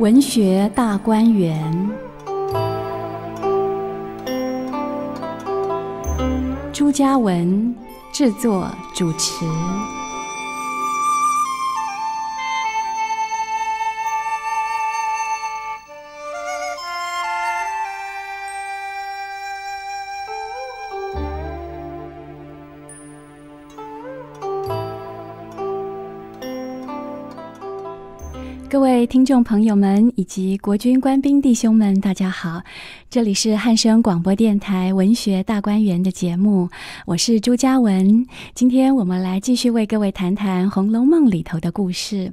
文学大观园，朱家文制作主持。位听众朋友们以及国军官兵弟兄们，大家好！这里是汉声广播电台文学大观园的节目，我是朱嘉文。今天我们来继续为各位谈谈《红楼梦》里头的故事。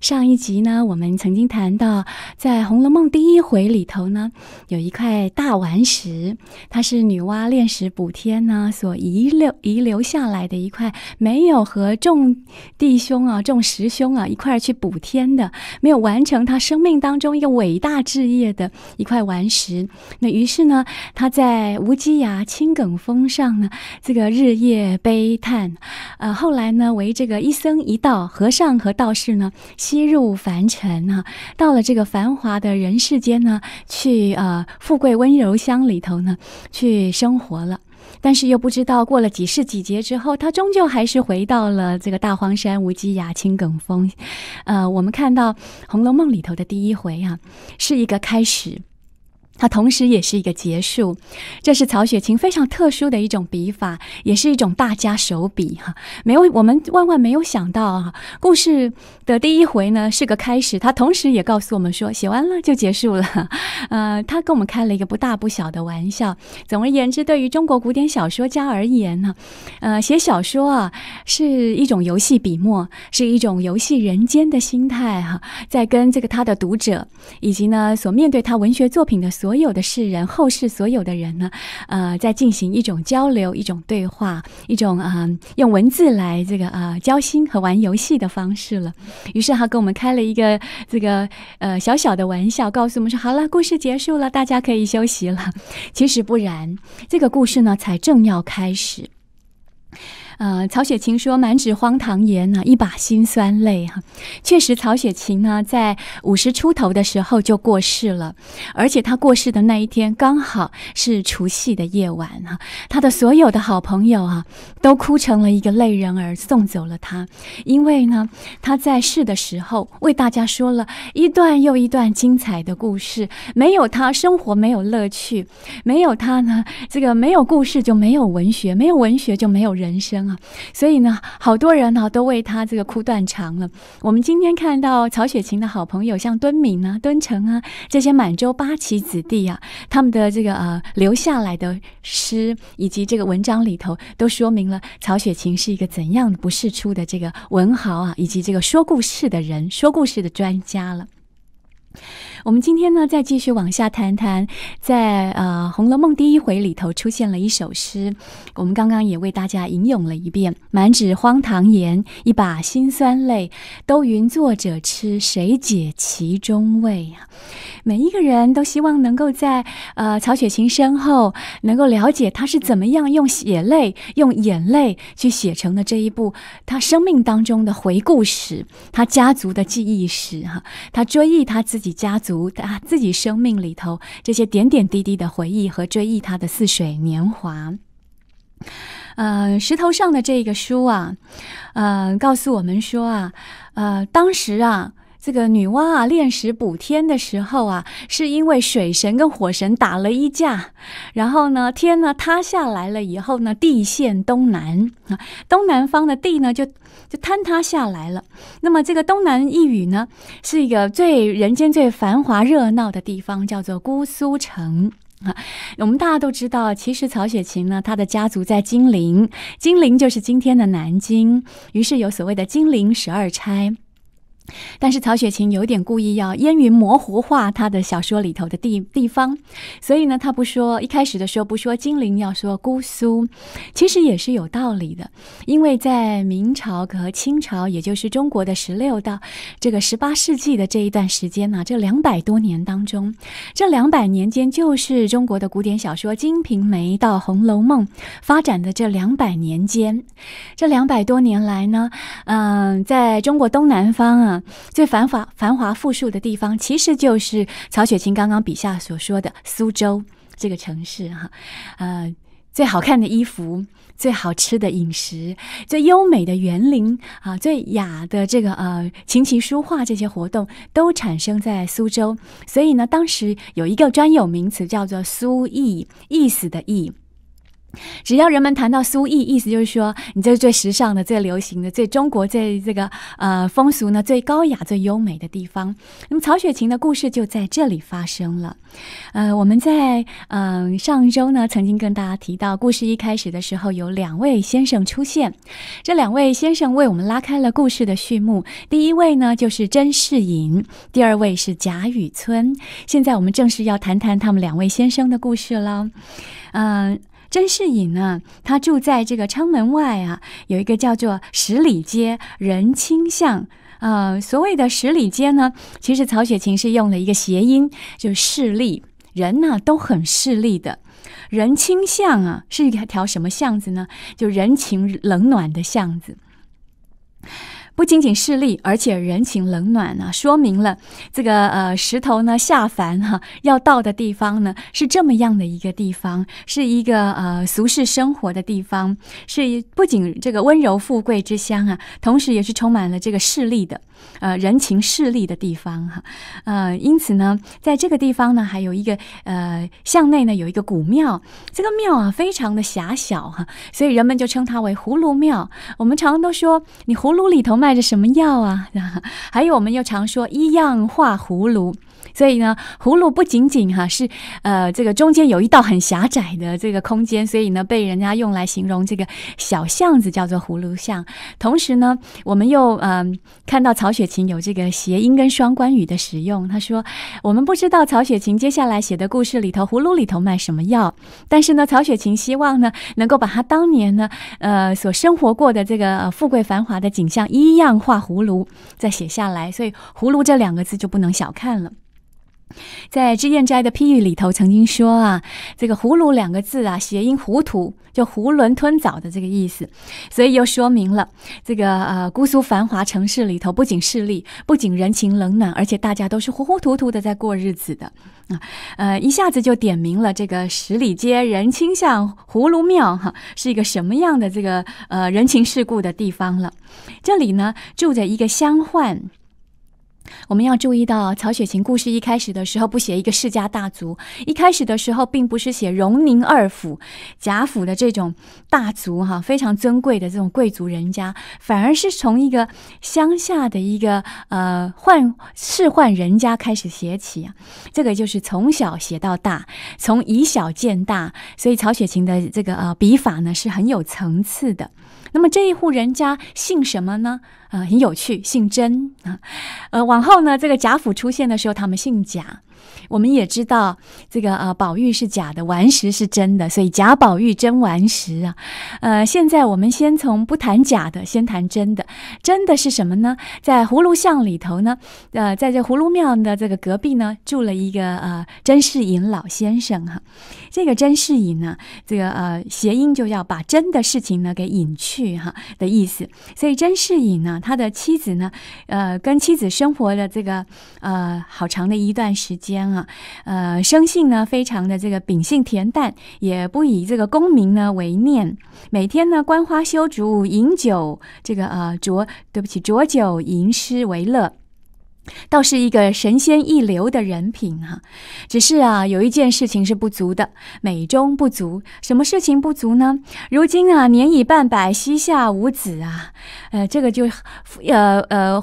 上一集呢，我们曾经谈到，在《红楼梦》第一回里头呢，有一块大顽石，它是女娲炼石补天呢所遗留遗留下来的一块，没有和众弟兄啊、众师兄啊一块去补天的。没有完成他生命当中一个伟大志业的一块顽石，那于是呢，他在无稽崖青埂峰上呢，这个日夜悲叹，呃，后来呢，为这个一僧一道和尚和道士呢，吸入凡尘啊，到了这个繁华的人世间呢，去呃富贵温柔乡里头呢，去生活了。但是又不知道过了几世几劫之后，他终究还是回到了这个大荒山无稽崖青埂峰。呃，我们看到《红楼梦》里头的第一回啊，是一个开始。它同时也是一个结束，这是曹雪芹非常特殊的一种笔法，也是一种大家手笔哈。没有，我们万万没有想到啊，故事的第一回呢是个开始，他同时也告诉我们说，写完了就结束了。呃，他跟我们开了一个不大不小的玩笑。总而言之，对于中国古典小说家而言呢，呃，写小说啊是一种游戏笔墨，是一种游戏人间的心态哈，在跟这个他的读者以及呢所面对他文学作品的所。所有的世人，后世所有的人呢，呃，在进行一种交流、一种对话、一种啊，用文字来这个啊交心和玩游戏的方式了。于是他跟我们开了一个这个呃小小的玩笑，告诉我们说：“好了，故事结束了，大家可以休息了。”其实不然，这个故事呢才正要开始。呃，曹雪芹说：“满纸荒唐言呢，一把辛酸泪。”哈，确实，曹雪芹呢，在五十出头的时候就过世了，而且他过世的那一天刚好是除夕的夜晚。哈，他的所有的好朋友啊，都哭成了一个泪人儿，送走了他。因为呢，他在世的时候为大家说了一段又一段精彩的故事，没有他，生活没有乐趣；没有他呢，这个没有故事就没有文学，没有文学就没有人生。啊，所以呢，好多人呢都为他这个哭断肠了。我们今天看到曹雪芹的好朋友，像敦敏啊、敦诚啊这些满洲八旗子弟啊，他们的这个呃留下来的诗以及这个文章里头，都说明了曹雪芹是一个怎样不世出的这个文豪啊，以及这个说故事的人、说故事的专家了。我们今天呢，再继续往下谈谈，在呃《红楼梦》第一回里头出现了一首诗，我们刚刚也为大家吟咏了一遍：“满纸荒唐言，一把辛酸泪，都云作者痴，谁解其中味啊？”每一个人都希望能够在呃曹雪芹身后，能够了解他是怎么样用血泪、用眼泪去写成的这一部他生命当中的回顾史，他家族的记忆史哈，他追忆他自己家族他自己生命里头这些点点滴滴的回忆和追忆他的似水年华。呃，石头上的这个书啊，呃，告诉我们说啊，呃，当时啊。这个女娲啊炼石补天的时候啊，是因为水神跟火神打了一架，然后呢天呢塌下来了以后呢，地陷东南啊，东南方的地呢就就坍塌下来了。那么这个东南一隅呢，是一个最人间最繁华热闹的地方，叫做姑苏城啊。我们大家都知道，其实曹雪芹呢，他的家族在金陵，金陵就是今天的南京，于是有所谓的金陵十二钗。但是曹雪芹有点故意要烟云模糊化他的小说里头的地地方，所以呢，他不说一开始的时候不说金陵，要说姑苏，其实也是有道理的。因为在明朝和清朝，也就是中国的十六到这个十八世纪的这一段时间呢，这两百多年当中，这两百年间就是中国的古典小说《金瓶梅》到《红楼梦》发展的这两百年间，这两百多年来呢，嗯，在中国东南方啊。最繁华繁华富庶的地方，其实就是曹雪芹刚刚笔下所说的苏州这个城市哈，呃，最好看的衣服。最好吃的饮食，最优美的园林啊，最雅的这个呃琴棋书画这些活动都产生在苏州，所以呢，当时有一个专有名词叫做“苏意”，意思的“意”。只要人们谈到苏意，意思就是说，你这是最时尚的、最流行的、最中国、最这个呃风俗呢最高雅、最优美的地方。那么曹雪芹的故事就在这里发生了。呃，我们在嗯上周呢曾经跟大家提到，故事一开始的时候有两位先生出现，这两位先生为我们拉开了故事的序幕。第一位呢就是甄士隐，第二位是贾雨村。现在我们正式要谈谈他们两位先生的故事了。嗯。甄士隐呢，他住在这个昌门外啊，有一个叫做十里街人清巷。呃，所谓的十里街呢，其实曹雪芹是用了一个谐音，就是势利，人呢都很势利的。人清巷啊，是一条什么巷子呢？就人情冷暖的巷子。不仅仅势利，而且人情冷暖呢，说明了这个呃石头呢下凡哈要到的地方呢是这么样的一个地方，是一个呃俗世生活的地方，是不仅这个温柔富贵之乡啊，同时也是充满了这个势利的。呃，人情势利的地方哈，呃，因此呢，在这个地方呢，还有一个呃巷内呢有一个古庙，这个庙啊非常的狭小哈，所以人们就称它为葫芦庙。我们常都说，你葫芦里头卖着什么药啊？还有，我们又常说一样画葫芦。所以呢，葫芦不仅仅哈是呃这个中间有一道很狭窄的这个空间，所以呢被人家用来形容这个小巷子叫做葫芦巷。同时呢，我们又嗯看到曹雪芹有这个谐音跟双关语的使用。他说，我们不知道曹雪芹接下来写的故事里头葫芦里头卖什么药，但是呢，曹雪芹希望呢能够把他当年呢呃所生活过的这个富贵繁华的景象一样画葫芦再写下来。所以葫芦这两个字就不能小看了。在脂砚斋的批语里头，曾经说啊，这个“葫芦”两个字啊，谐音“糊涂”，就囫囵吞枣的这个意思，所以又说明了这个呃姑苏繁华城市里头，不仅势利，不仅人情冷暖，而且大家都是糊糊涂涂的在过日子的啊，呃，一下子就点明了这个十里街人清巷葫芦庙哈，是一个什么样的这个呃人情世故的地方了。这里呢，住着一个乡宦。我们要注意到，曹雪芹故事一开始的时候不写一个世家大族，一开始的时候并不是写荣宁二府、贾府的这种大族哈，非常尊贵的这种贵族人家，反而是从一个乡下的一个呃宦仕宦人家开始写起啊。这个就是从小写到大，从以小见大，所以曹雪芹的这个呃笔法呢是很有层次的。那么这一户人家姓什么呢？啊，很有趣，姓甄啊。呃，往后呢，这个贾府出现的时候，他们姓贾。我们也知道，这个呃，宝玉是假的，顽石是真的，所以贾宝玉真顽石啊。呃，现在我们先从不谈假的，先谈真的。真的是什么呢？在葫芦巷里头呢，呃，在这葫芦庙的这个隔壁呢，住了一个呃甄士隐老先生哈。这个甄士隐呢，这个呃谐音就要把真的事情呢给隐去哈的意思。所以甄士隐呢，他的妻子呢，呃，跟妻子生活的这个呃好长的一段时间。啊，呃，生性呢非常的这个秉性恬淡，也不以这个功名呢为念，每天呢观花修竹，饮酒这个呃酌，对不起，酌酒吟诗为乐，倒是一个神仙一流的人品哈。只是啊，有一件事情是不足的，美中不足。什么事情不足呢？如今啊，年已半百，膝下无子啊，呃，这个就呃呃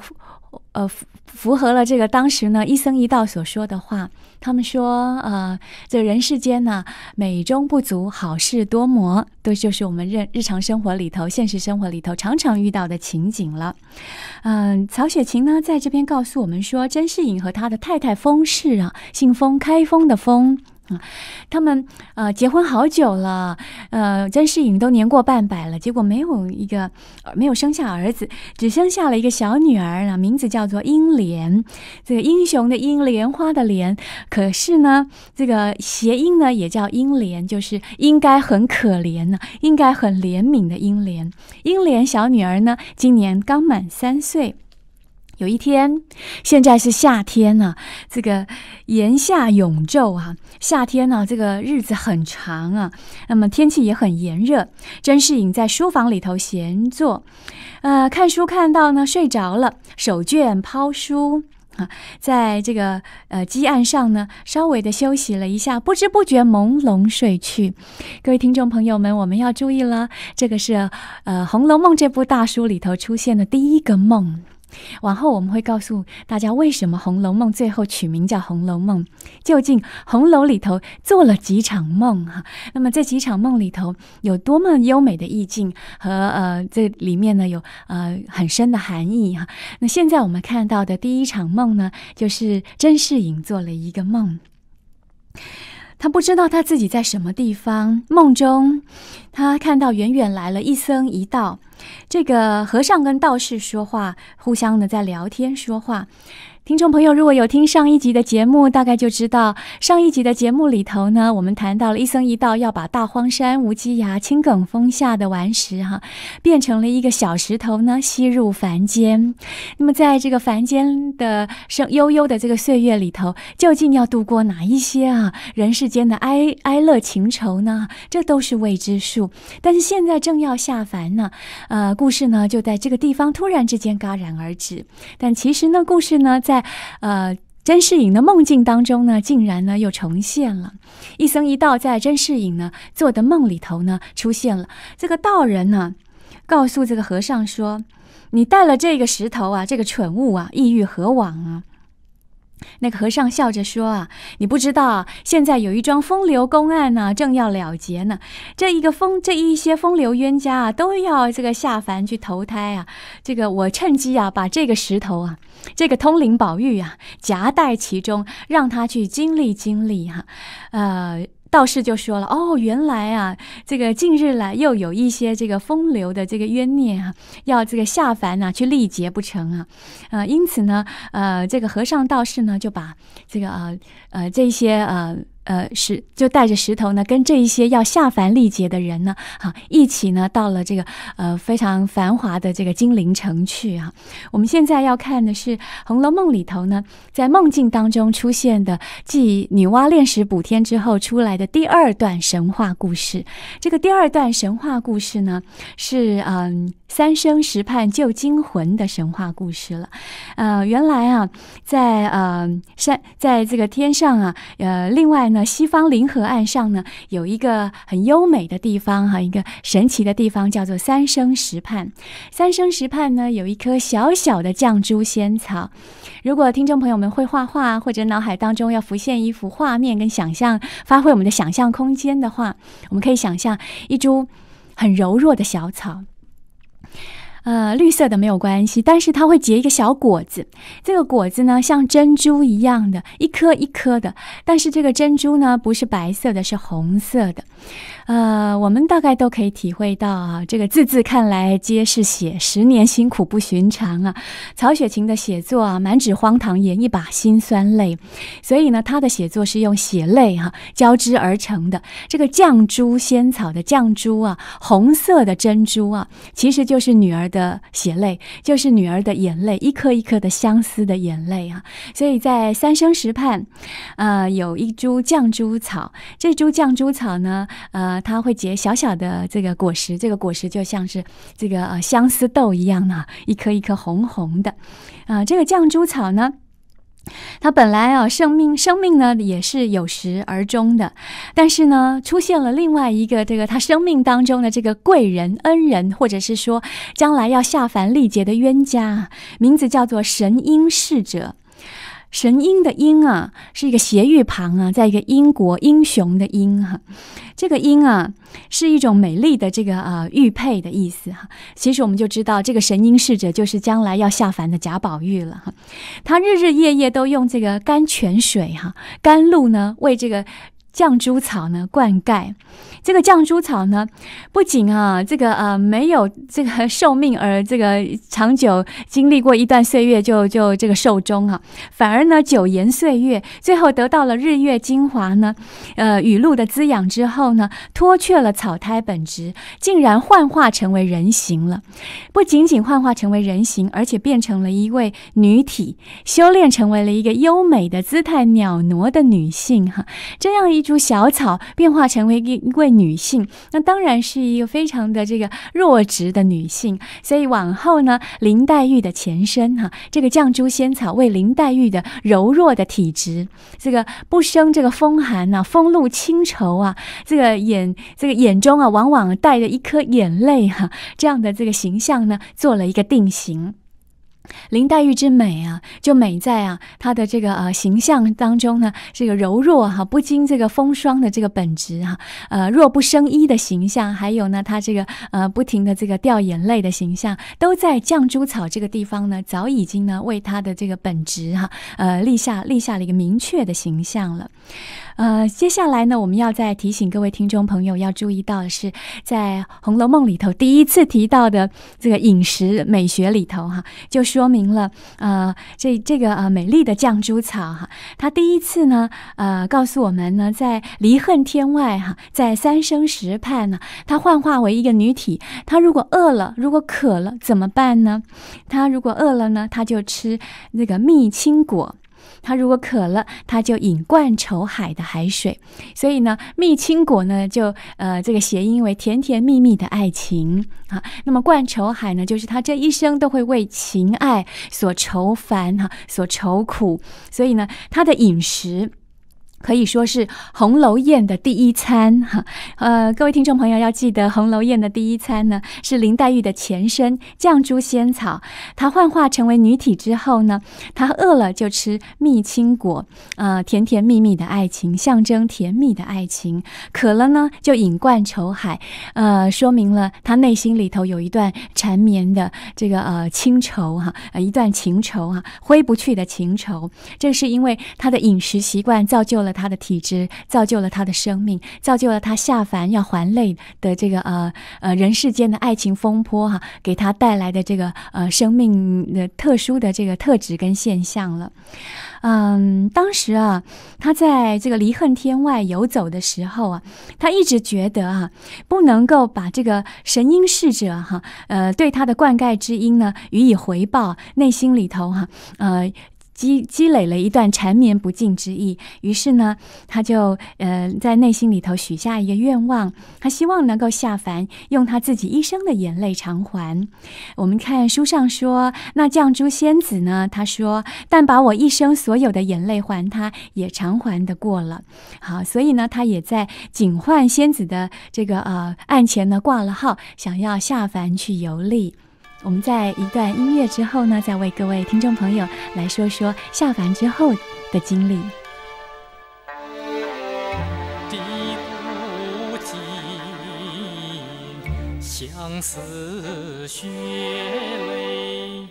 呃。符合了这个当时呢一僧一道所说的话，他们说，呃，这人世间呢美中不足，好事多磨，都就是我们日日常生活里头、现实生活里头常常遇到的情景了。嗯，曹雪芹呢在这边告诉我们说，甄士隐和他的太太封氏啊，姓封，开封的封。啊，他们呃结婚好久了，呃，甄士隐都年过半百了，结果没有一个没有生下儿子，只生下了一个小女儿啊，名字叫做英莲，这个英雄的英，莲花的莲，可是呢，这个谐音呢也叫英莲，就是应该很可怜呢，应该很怜悯的英莲。英莲小女儿呢，今年刚满三岁。有一天，现在是夏天呢，这个炎夏永昼啊，夏天呢，这个日子很长啊，那么天气也很炎热。甄士隐在书房里头闲坐，呃，看书看到呢睡着了，手绢抛书啊，在这个呃积案上呢，稍微的休息了一下，不知不觉朦胧睡去。各位听众朋友们，我们要注意了，这个是呃《红楼梦》这部大书里头出现的第一个梦。往后我们会告诉大家，为什么《红楼梦》最后取名叫《红楼梦》？究竟红楼里头做了几场梦？哈，那么这几场梦里头有多么优美的意境和呃，这里面呢有呃很深的含义哈。那现在我们看到的第一场梦呢，就是甄士隐做了一个梦。他不知道他自己在什么地方。梦中，他看到远远来了一僧一道，这个和尚跟道士说话，互相的在聊天说话。听众朋友，如果有听上一集的节目，大概就知道上一集的节目里头呢，我们谈到了一僧一道要把大荒山无稽崖青埂峰下的顽石哈，变成了一个小石头呢，吸入凡间。那么在这个凡间的生悠悠的这个岁月里头，究竟要度过哪一些啊人世间的哀哀乐情愁呢？这都是未知数。但是现在正要下凡呢，呃，故事呢就在这个地方突然之间戛然而止。但其实呢，故事呢在在呃甄士隐的梦境当中呢，竟然呢又重现了，一僧一道在甄士隐呢做的梦里头呢出现了。这个道人呢告诉这个和尚说：“你带了这个石头啊，这个蠢物啊，意欲何往啊？”那个和尚笑着说：“啊，你不知道，现在有一桩风流公案呢，正要了结呢。这一个风，这一些风流冤家啊，都要这个下凡去投胎啊。这个我趁机啊，把这个石头啊，这个通灵宝玉啊，夹带其中，让他去经历经历哈，呃。”道士就说了：“哦，原来啊，这个近日来又有一些这个风流的这个冤孽啊，要这个下凡呐去历劫不成啊？呃，因此呢，呃，这个和尚道士呢就把这个呃呃这些呃。”呃，石就带着石头呢，跟这一些要下凡历劫的人呢，哈，一起呢，到了这个呃非常繁华的这个金陵城去啊。我们现在要看的是《红楼梦》里头呢，在梦境当中出现的，继女娲炼石补天之后出来的第二段神话故事。这个第二段神话故事呢，是嗯。三生石畔救精魂的神话故事了，呃，原来啊，在呃山，在这个天上啊，呃，另外呢，那西方临河岸上呢，有一个很优美的地方哈，一个神奇的地方叫做三生石畔。三生石畔呢，有一棵小小的绛珠仙草。如果听众朋友们会画画，或者脑海当中要浮现一幅画面跟想象，发挥我们的想象空间的话，我们可以想象一株很柔弱的小草。呃，绿色的没有关系，但是它会结一个小果子。这个果子呢，像珍珠一样的，一颗一颗的。但是这个珍珠呢，不是白色的，是红色的。呃，我们大概都可以体会到啊，这个字字看来皆是血，十年辛苦不寻常啊。曹雪芹的写作啊，满纸荒唐言，一把辛酸泪。所以呢，他的写作是用血泪哈交织而成的。这个绛珠仙草的绛珠啊，红色的珍珠啊，其实就是女儿的血泪，就是女儿的眼泪，一颗一颗的相思的眼泪啊。所以在三生石畔，呃，有一株绛珠草，这株绛珠草呢，呃。它会结小小的这个果实，这个果实就像是这个呃相思豆一样呢，一颗一颗红红的。啊，这个绛珠草呢，它本来啊生命生命呢也是有始而终的，但是呢出现了另外一个这个他生命当中的这个贵人恩人，或者是说将来要下凡历劫的冤家，名字叫做神瑛侍者。神瑛的瑛啊，是一个斜玉旁啊，在一个英国英雄的英哈。这个瑛啊，是一种美丽的这个呃玉佩的意思哈。其实我们就知道，这个神瑛侍者就是将来要下凡的贾宝玉了哈。他日日夜夜都用这个甘泉水哈甘露呢，为这个。绛珠草呢灌溉。这个绛珠草呢，不仅啊，这个呃没有这个寿命而这个长久经历过一段岁月就 就这个寿终啊，反而呢久延岁月，最后得到了日月精华呢，呃雨露的滋养之后呢，脱却了草胎本质，竟然幻化成为人形了。不仅仅幻化成为人形，而且变成了一位女体，修炼成为了一个优美的姿态袅娜的女性哈。这样一株小草变化成为一一位。女性，那当然是一个非常的这个弱质的女性，所以往后呢，林黛玉的前身哈，这个绛珠仙草为林黛玉的柔弱的体质，这个不生这个风寒呐，风露清愁啊，这个眼这个眼中啊，往往带着一颗眼泪哈，这样的这个形象呢，做了一个定型。林黛玉之美啊，就美在啊，她的这个呃形象当中呢，这个柔弱哈，不经这个风霜的这个本质哈，呃弱不生衣的形象，还有呢，她这个呃不停的这个掉眼泪的形象，都在绛珠草这个地方呢，早已经呢为她的这个本质哈，呃立下立下了一个明确的形象了。呃，接下来呢，我们要再提醒各位听众朋友要注意到的是，在《红楼梦》里头第一次提到的这个饮食美学里头，哈，就说明了，呃，这这个呃美丽的绛珠草，哈，它第一次呢，呃，告诉我们呢，在离恨天外，哈，在三生石畔呢，它幻化为一个女体，她如果饿了，如果渴了，怎么办呢？她如果饿了呢，她就吃那个蜜青果。他如果渴了，他就饮灌愁海的海水。所以呢，蜜青果呢，就呃这个谐音为甜甜蜜蜜的爱情啊。那么灌愁海呢，就是他这一生都会为情爱所愁烦哈，所愁苦。所以呢，他的饮食。可以说是红楼宴的第一餐哈，呃，各位听众朋友要记得，红楼宴的第一餐呢是林黛玉的前身绛珠仙草，她幻化成为女体之后呢，她饿了就吃蜜青果，呃，甜甜蜜蜜的爱情，象征甜蜜的爱情；渴了呢就饮灌愁海，呃，说明了她内心里头有一段缠绵的这个呃情愁哈，呃，一段情愁哈，挥不去的情愁。这是因为她的饮食习惯造就了。他的体质造就了他的生命，造就了他下凡要还泪的这个呃呃人世间的爱情风波哈，给他带来的这个呃生命的特殊的这个特质跟现象了。嗯，当时啊，他在这个离恨天外游走的时候啊，他一直觉得啊，不能够把这个神瑛侍者哈呃对他的灌溉之音呢予以回报，内心里头哈呃。积积累了一段缠绵不尽之意，于是呢，他就呃在内心里头许下一个愿望，他希望能够下凡，用他自己一生的眼泪偿还。我们看书上说，那绛珠仙子呢，他说：“但把我一生所有的眼泪还他，也偿还得过了。”好，所以呢，他也在警幻仙子的这个呃案前呢挂了号，想要下凡去游历。我们在一段音乐之后呢，再为各位听众朋友来说说下凡之后的经历。地不尽，相思血泪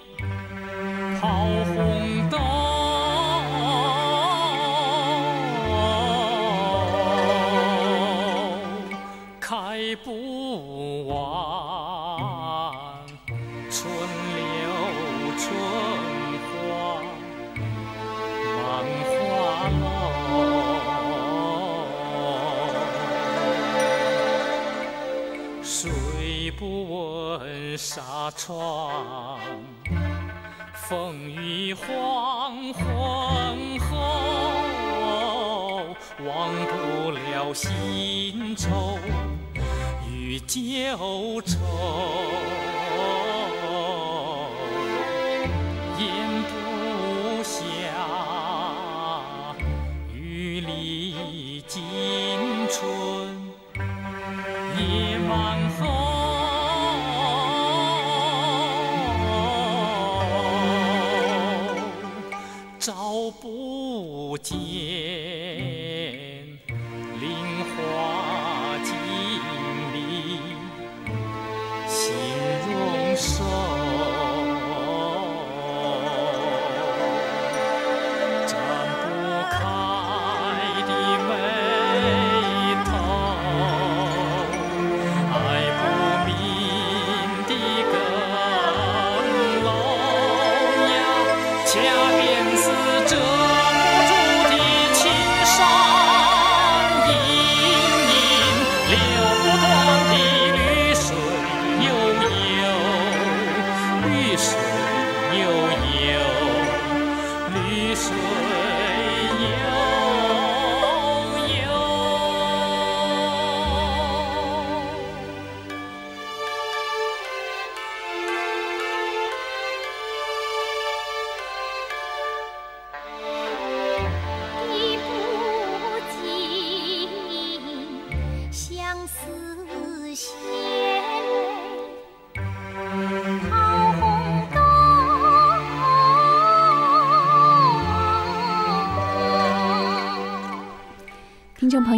纱窗，风雨黄昏后，忘不了新愁与旧愁。peace.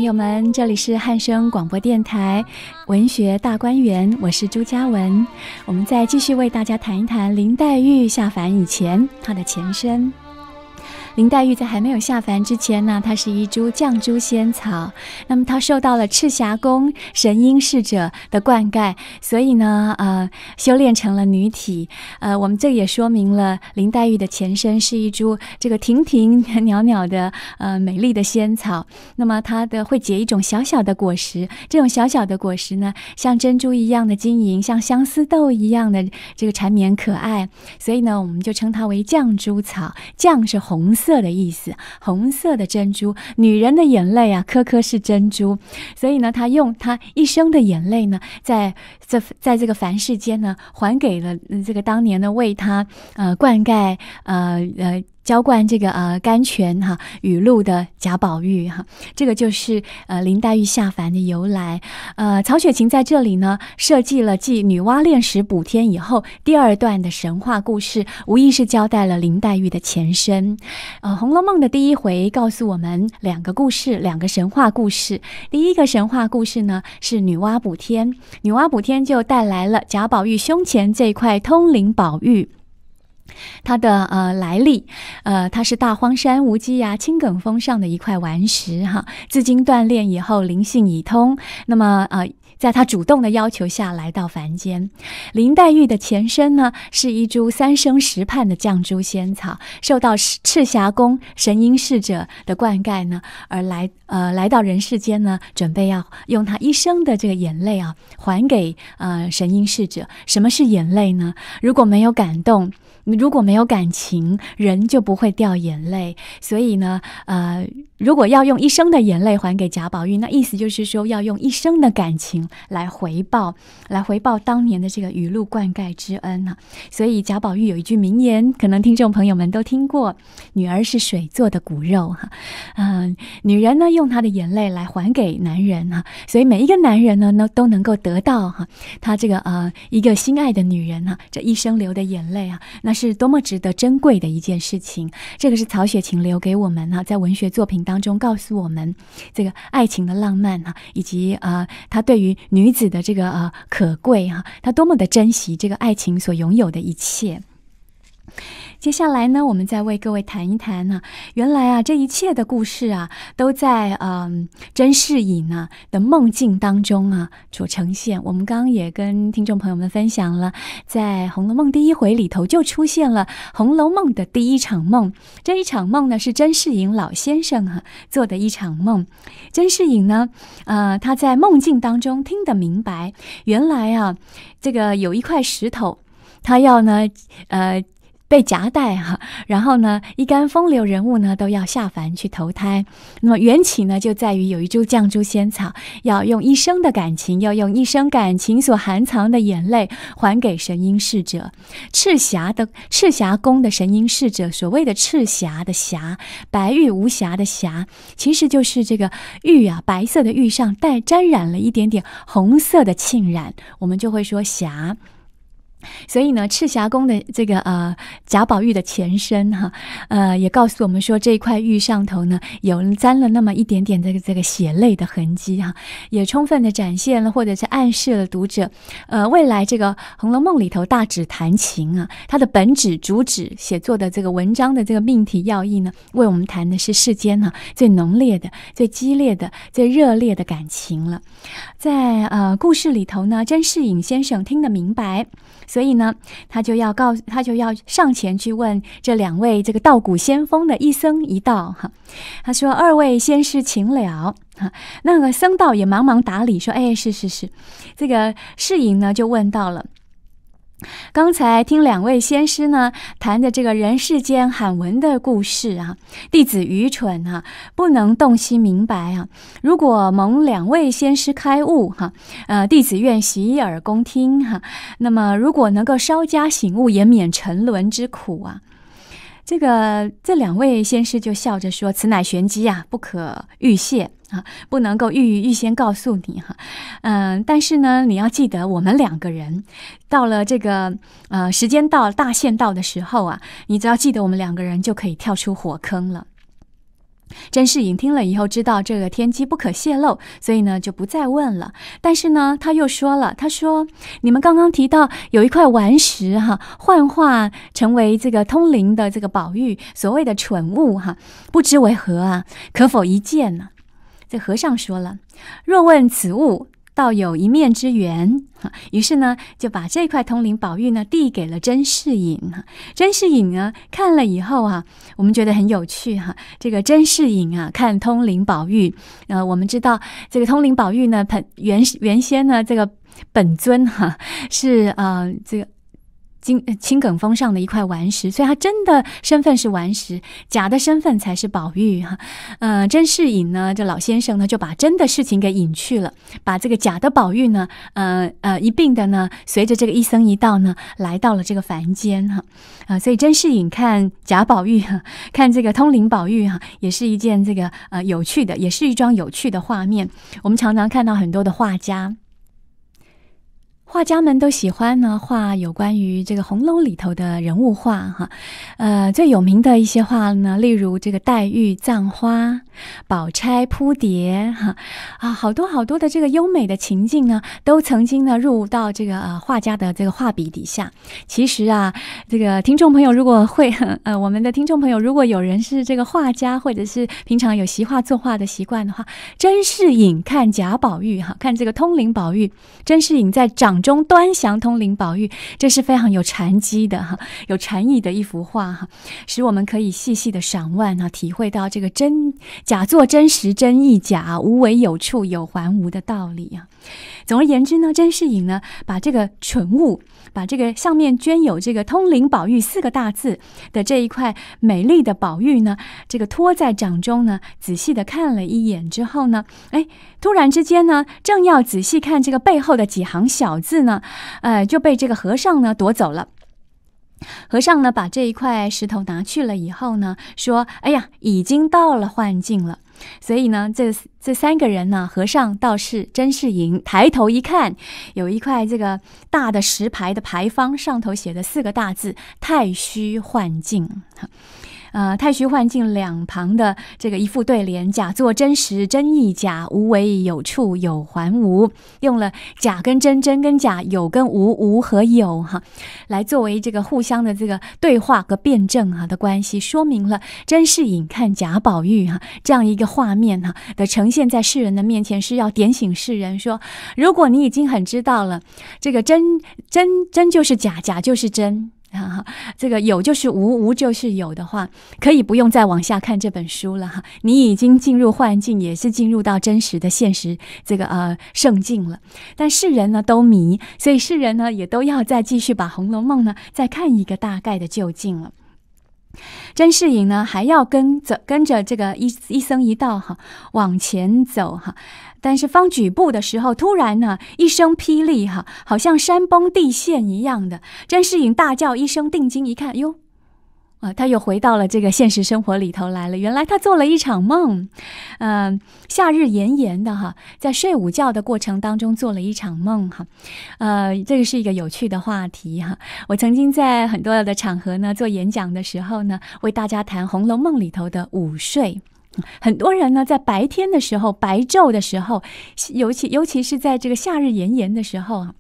友们，这里是汉声广播电台文学大观园，我是朱嘉文。我们再继续为大家谈一谈林黛玉下凡以前她的前身。林黛玉在还没有下凡之前呢，她是一株绛珠仙草。那么她受到了赤霞宫神瑛侍者的灌溉，所以呢，呃，修炼成了女体。呃，我们这也说明了林黛玉的前身是一株这个亭亭袅袅的呃美丽的仙草。那么它的会结一种小小的果实，这种小小的果实呢，像珍珠一样的晶莹，像相思豆一样的这个缠绵可爱。所以呢，我们就称它为绛珠草。绛是红色。色的意思，红色的珍珠，女人的眼泪啊，颗颗是珍珠。所以呢，她用她一生的眼泪呢，在这在这个凡世间呢，还给了这个当年呢为她呃灌溉呃呃。浇灌这个呃甘泉哈雨露的贾宝玉哈，这个就是呃林黛玉下凡的由来。呃，曹雪芹在这里呢设计了继女娲炼石补天以后第二段的神话故事，无疑是交代了林黛玉的前身。呃，《红楼梦》的第一回告诉我们两个故事，两个神话故事。第一个神话故事呢是女娲补天，女娲补天就带来了贾宝玉胸前这块通灵宝玉。它的呃来历，呃，它是大荒山无稽崖青埂峰上的一块顽石哈，自经锻炼以后灵性已通，那么呃，在他主动的要求下来到凡间。林黛玉的前身呢，是一株三生石畔的绛珠仙草，受到赤霞宫神瑛侍者的灌溉呢，而来呃来到人世间呢，准备要用他一生的这个眼泪啊，还给呃神瑛侍者。什么是眼泪呢？如果没有感动。如果没有感情，人就不会掉眼泪。所以呢，呃，如果要用一生的眼泪还给贾宝玉，那意思就是说要用一生的感情来回报，来回报当年的这个雨露灌溉之恩呢。所以贾宝玉有一句名言，可能听众朋友们都听过：“女儿是水做的骨肉。”哈，嗯，女人呢用她的眼泪来还给男人哈，所以每一个男人呢，都都能够得到哈，他这个呃一个心爱的女人哈，这一生流的眼泪啊，那。是多么值得珍贵的一件事情，这个是曹雪芹留给我们哈，在文学作品当中告诉我们这个爱情的浪漫哈，以及呃，他对于女子的这个呃可贵哈，他多么的珍惜这个爱情所拥有的一切。接下来呢，我们再为各位谈一谈呢。原来啊，这一切的故事啊，都在嗯甄士隐呢的梦境当中啊所呈现。我们刚刚也跟听众朋友们分享了，在《红楼梦》第一回里头就出现了《红楼梦》的第一场梦。这一场梦呢，是甄士隐老先生哈做的一场梦。甄士隐呢，呃，他在梦境当中听得明白，原来啊，这个有一块石头，他要呢，呃。被夹带哈，然后呢，一干风流人物呢都要下凡去投胎。那么缘起呢，就在于有一株绛珠仙草，要用一生的感情，要用一生感情所含藏的眼泪还给神瑛侍者。赤霞的赤霞宫的神瑛侍者，所谓的赤霞的霞，白玉无瑕的霞，其实就是这个玉啊，白色的玉上带沾染了一点点红色的沁染，我们就会说霞。所以呢，赤霞宫的这个呃贾宝玉的前身哈，呃也告诉我们说，这一块玉上头呢有沾了那么一点点这个这个血泪的痕迹哈，也充分的展现了或者是暗示了读者，呃未来这个《红楼梦》里头大指弹琴啊，它的本旨主旨写作的这个文章的这个命题要义呢，为我们谈的是世间呢最浓烈的、最激烈的、最热烈的感情了。在呃故事里头呢，甄士隐先生听得明白。所以呢，他就要告，他就要上前去问这两位这个道谷先锋的一僧一道哈。他说：“二位先是，请了。”哈，那个僧道也忙忙打理说：“哎，是是是。”这个世隐呢就问到了。刚才听两位仙师呢谈的这个人世间罕闻的故事啊，弟子愚蠢啊，不能洞悉明白啊。如果蒙两位仙师开悟哈，呃，弟子愿洗耳恭听哈。那么如果能够稍加醒悟，也免沉沦之苦啊。这个这两位仙师就笑着说：“此乃玄机啊，不可预泄。”啊，不能够预预先告诉你哈，嗯，但是呢，你要记得，我们两个人到了这个呃时间到大限到的时候啊，你只要记得我们两个人就可以跳出火坑了。甄士隐听了以后，知道这个天机不可泄露，所以呢就不再问了。但是呢，他又说了：“他说，你们刚刚提到有一块顽石，哈，幻化成为这个通灵的这个宝玉，所谓的蠢物，哈，不知为何啊？可否一见呢？”这和尚说了：“若问此物。”倒有一面之缘，于是呢，就把这块通灵宝玉呢递给了甄士隐。甄士隐呢看了以后啊，我们觉得很有趣哈。这个甄士隐啊，看通灵宝玉，呃，我们知道这个通灵宝玉呢，原原先呢，这个本尊哈是呃这个。青青埂峰上的一块顽石，所以他真的身份是顽石，假的身份才是宝玉哈。呃，甄士隐呢，这老先生呢就把真的事情给隐去了，把这个假的宝玉呢，呃呃一并的呢，随着这个一僧一道呢，来到了这个凡间哈。啊，所以甄士隐看贾宝玉哈，看这个通灵宝玉哈，也是一件这个呃有趣的，也是一桩有趣的画面。我们常常看到很多的画家。画家们都喜欢呢画有关于这个红楼里头的人物画哈，呃最有名的一些画呢，例如这个黛玉葬花、宝钗扑蝶哈啊，好多好多的这个优美的情境呢，都曾经呢入到这个呃画家的这个画笔底下。其实啊，这个听众朋友如果会呃我们的听众朋友如果有人是这个画家，或者是平常有习画作画的习惯的话，甄士隐看贾宝玉哈，看这个通灵宝玉，甄士隐在掌。中端详通灵宝玉，这是非常有禅机的哈，有禅意的一幅画哈，使我们可以细细的赏玩啊，体会到这个真假作真实，真亦假，无为有处，有还无的道理啊。总而言之呢，甄士隐呢，把这个蠢物，把这个上面镌有这个“通灵宝玉”四个大字的这一块美丽的宝玉呢，这个托在掌中呢，仔细的看了一眼之后呢，哎，突然之间呢，正要仔细看这个背后的几行小字字呢，呃，就被这个和尚呢夺走了。和尚呢，把这一块石头拿去了以后呢，说：“哎呀，已经到了幻境了。”所以呢，这这三个人呢，和尚、道士、甄士隐，抬头一看，有一块这个大的石牌的牌坊，上头写的四个大字“太虚幻境”。呃，太虚幻境两旁的这个一副对联，假作真实，真亦假；无为有处，有还无。用了假跟真，真跟假，有跟无，无和有，哈，来作为这个互相的这个对话和辩证哈的关系，说明了甄士隐看贾宝玉哈这样一个画面哈的呈现在世人的面前，是要点醒世人说，如果你已经很知道了这个真真真就是假，假就是真。哈哈，这个有就是无，无就是有的话，可以不用再往下看这本书了哈。你已经进入幻境，也是进入到真实的现实这个呃圣境了。但世人呢都迷，所以世人呢也都要再继续把《红楼梦》呢再看一个大概的究竟了。甄士隐呢还要跟着跟着这个一一僧一道哈往前走哈。但是方举步的时候，突然呢一声霹雳，哈，好像山崩地陷一样的。甄士隐大叫一声，定睛一看，哟，啊，他又回到了这个现实生活里头来了。原来他做了一场梦，嗯，夏日炎炎的哈，在睡午觉的过程当中做了一场梦哈，呃，这个是一个有趣的话题哈。我曾经在很多的场合呢做演讲的时候呢，为大家谈《红楼梦》里头的午睡。很多人呢，在白天的时候，白昼的时候，尤其尤其是在这个夏日炎炎的时候啊。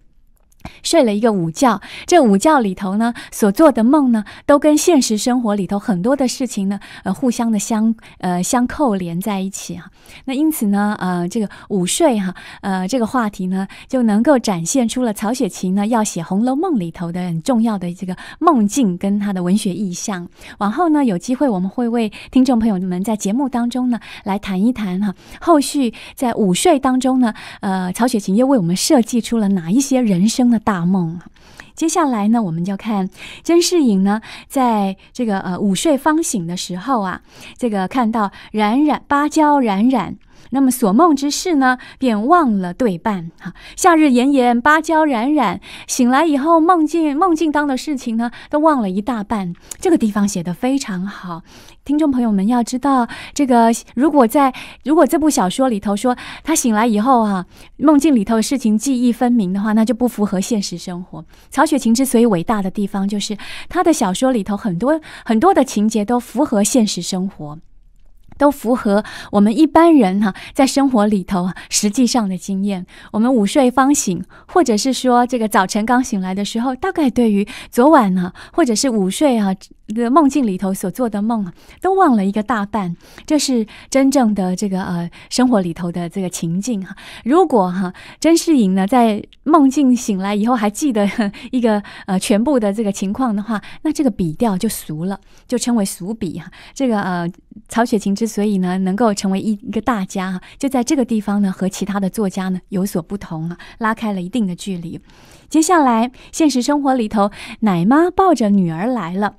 睡了一个午觉，这午觉里头呢，所做的梦呢，都跟现实生活里头很多的事情呢，呃，互相的相呃相扣连在一起啊。那因此呢，呃，这个午睡哈，呃，这个话题呢，就能够展现出了曹雪芹呢要写《红楼梦》里头的很重要的这个梦境跟他的文学意象。往后呢，有机会我们会为听众朋友们在节目当中呢来谈一谈哈，后续在午睡当中呢，呃，曹雪芹又为我们设计出了哪一些人生大梦啊接下来呢，我们就看甄士隐呢，在这个呃午睡方醒的时候啊，这个看到冉冉芭蕉冉冉。那么所梦之事呢，便忘了对半。哈，夏日炎炎，芭蕉冉冉。醒来以后，梦境梦境当的事情呢，都忘了一大半。这个地方写的非常好，听众朋友们要知道，这个如果在如果这部小说里头说他醒来以后啊，梦境里头的事情记忆分明的话，那就不符合现实生活。曹雪芹之所以伟大的地方，就是他的小说里头很多很多的情节都符合现实生活。都符合我们一般人哈，在生活里头啊，实际上的经验。我们午睡方醒，或者是说这个早晨刚醒来的时候，大概对于昨晚呢，或者是午睡啊的梦境里头所做的梦啊，都忘了一个大半。这是真正的这个呃生活里头的这个情境哈。如果哈甄士隐呢在梦境醒来以后还记得一个呃全部的这个情况的话，那这个笔调就俗了，就称为俗笔哈。这个呃曹雪芹之所以呢，能够成为一一个大家，就在这个地方呢，和其他的作家呢有所不同啊，拉开了一定的距离。接下来，现实生活里头，奶妈抱着女儿来了。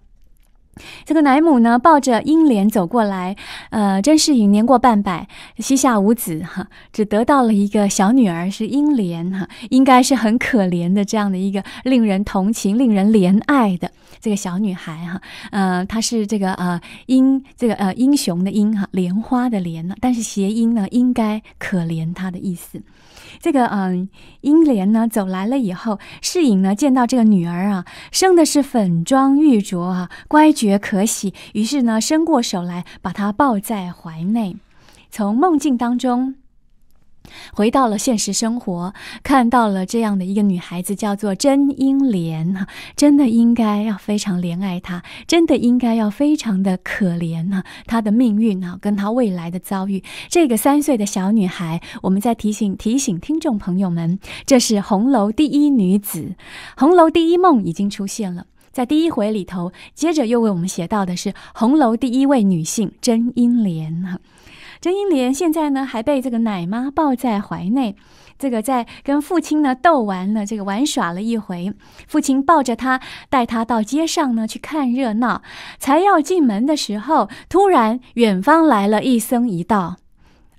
这个奶母呢，抱着英莲走过来。呃，甄士隐年过半百，膝下无子哈，只得到了一个小女儿，是英莲哈，应该是很可怜的这样的一个令人同情、令人怜爱的这个小女孩哈。呃，她是这个呃英这个呃英雄的英哈，莲花的莲呢，但是谐音呢，应该可怜她的意思。这个嗯，英莲呢走来了以后，世隐呢见到这个女儿啊，生的是粉妆玉琢啊，乖觉可喜，于是呢伸过手来把她抱在怀内，从梦境当中。回到了现实生活，看到了这样的一个女孩子，叫做甄英莲哈，真的应该要非常怜爱她，真的应该要非常的可怜呢，她的命运啊，跟她未来的遭遇。这个三岁的小女孩，我们在提醒提醒听众朋友们，这是红楼第一女子，红楼第一梦已经出现了，在第一回里头，接着又为我们写到的是红楼第一位女性甄英莲哈。甄英莲现在呢，还被这个奶妈抱在怀内，这个在跟父亲呢斗完了，这个玩耍了一回，父亲抱着她，带她到街上呢去看热闹，才要进门的时候，突然远方来了一僧一道。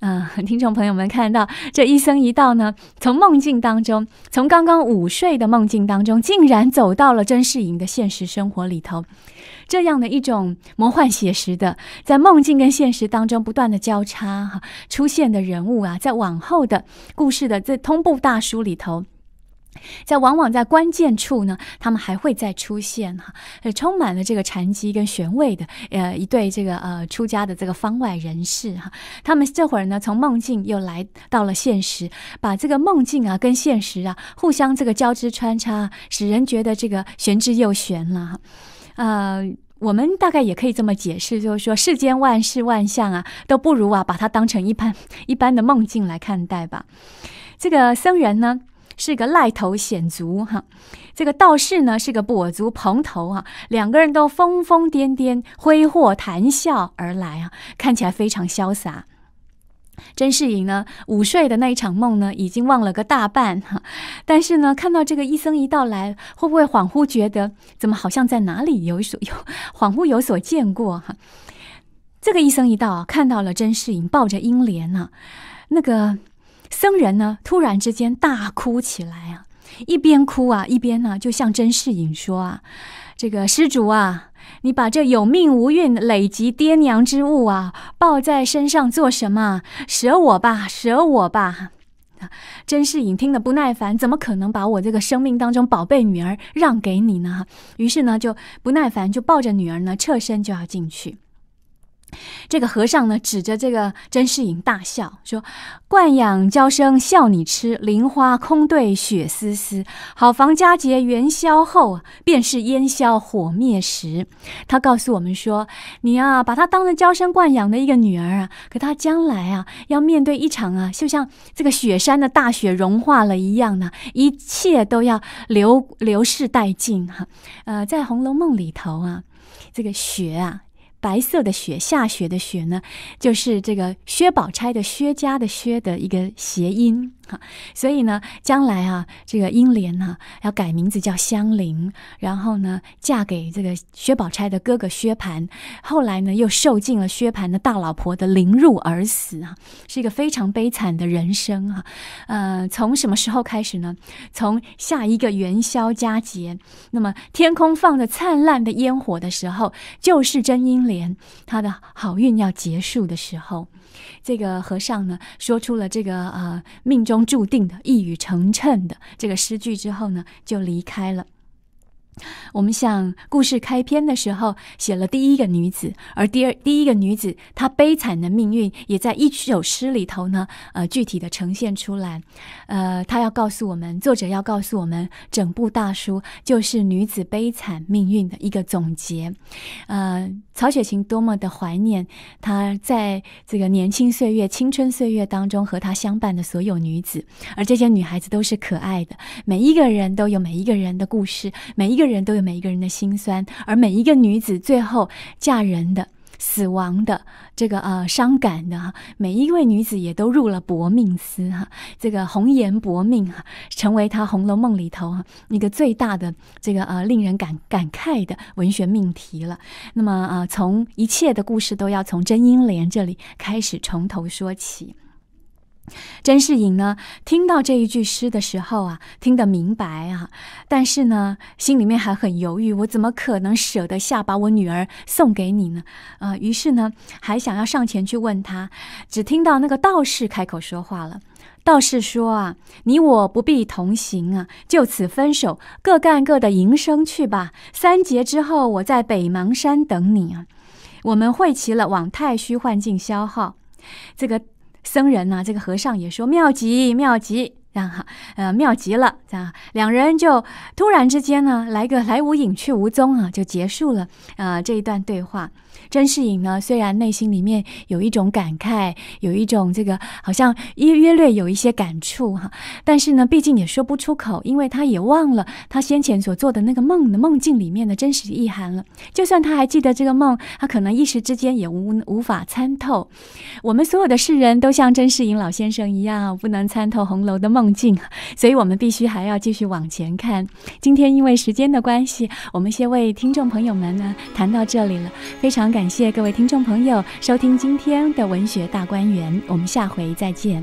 嗯，听众朋友们看到这一僧一道呢，从梦境当中，从刚刚午睡的梦境当中，竟然走到了甄士隐的现实生活里头。这样的一种魔幻写实的，在梦境跟现实当中不断的交叉哈出现的人物啊，在往后的故事的这通部大书里头，在往往在关键处呢，他们还会再出现哈，充满了这个禅机跟玄味的呃一对这个呃出家的这个方外人士哈，他们这会儿呢从梦境又来到了现实，把这个梦境啊跟现实啊互相这个交织穿插，使人觉得这个玄之又玄了哈。呃，我们大概也可以这么解释，就是说世间万事万象啊，都不如啊把它当成一般一般的梦境来看待吧。这个僧人呢是个赖头显足哈，这个道士呢是个跛足蓬头啊，两个人都疯疯癫癫、挥霍谈笑而来啊，看起来非常潇洒。甄士隐呢，午睡的那一场梦呢，已经忘了个大半哈。但是呢，看到这个医生一到来，会不会恍惚觉得，怎么好像在哪里有所有恍惚有所见过哈？这个医生一到，看到了甄士隐抱着英莲呢，那个僧人呢，突然之间大哭起来啊，一边哭啊，一边呢，就向甄士隐说啊，这个施主啊。你把这有命无运、累及爹娘之物啊，抱在身上做什么？舍我吧，舍我吧！甄士隐听得不耐烦，怎么可能把我这个生命当中宝贝女儿让给你呢？于是呢，就不耐烦，就抱着女儿呢，侧身就要进去。这个和尚呢，指着这个甄士隐大笑说：“惯养娇生笑你痴，菱花空对雪丝丝。好房佳节元宵后，便是烟消火灭时。”他告诉我们说：“你啊，把她当成娇生惯养的一个女儿啊，可她将来啊，要面对一场啊，就像这个雪山的大雪融化了一样呢，一切都要流流逝殆尽哈。呃，在《红楼梦》里头啊，这个雪啊。”白色的雪，下雪的雪呢，就是这个薛宝钗的薛家的薛的一个谐音。哈，所以呢，将来啊，这个英莲呢要改名字叫香菱，然后呢嫁给这个薛宝钗的哥哥薛蟠，后来呢又受尽了薛蟠的大老婆的凌辱而死啊，是一个非常悲惨的人生啊。呃，从什么时候开始呢？从下一个元宵佳节，那么天空放着灿烂的烟火的时候，就是真英连他的好运要结束的时候。这个和尚呢，说出了这个呃命中注定的一语成谶的这个诗句之后呢，就离开了。我们想，故事开篇的时候写了第一个女子，而第二第一个女子她悲惨的命运也在一首诗里头呢，呃，具体的呈现出来。呃，他要告诉我们，作者要告诉我们，整部大书就是女子悲惨命运的一个总结。呃，曹雪芹多么的怀念他在这个年轻岁月、青春岁月当中和他相伴的所有女子，而这些女孩子都是可爱的，每一个人都有每一个人的故事，每一个人都有每一个人的心酸，而每一个女子最后嫁人的、死亡的、这个呃伤感的哈，每一位女子也都入了薄命司哈，这个红颜薄命哈，成为他《红楼梦》里头哈一个最大的这个呃令人感感慨的文学命题了。那么呃，从一切的故事都要从甄英莲这里开始从头说起。甄士隐呢，听到这一句诗的时候啊，听得明白啊，但是呢，心里面还很犹豫，我怎么可能舍得下把我女儿送给你呢？啊，于是呢，还想要上前去问他，只听到那个道士开口说话了。道士说啊，你我不必同行啊，就此分手，各干各的营生去吧。三节之后，我在北邙山等你啊。我们会齐了，往太虚幻境消耗。这个。僧人呢？这个和尚也说妙极妙极，这样哈，呃，妙极了，这样两人就突然之间呢，来个来无影去无踪啊，就结束了啊这一段对话。甄士隐呢，虽然内心里面有一种感慨，有一种这个好像约约略有一些感触哈，但是呢，毕竟也说不出口，因为他也忘了他先前所做的那个梦的梦境里面的真实意涵了。就算他还记得这个梦，他可能一时之间也无无法参透。我们所有的世人都像甄士隐老先生一样，不能参透红楼的梦境，所以我们必须还要继续往前看。今天因为时间的关系，我们先为听众朋友们呢谈到这里了，非常感。感谢各位听众朋友收听今天的文学大观园，我们下回再见。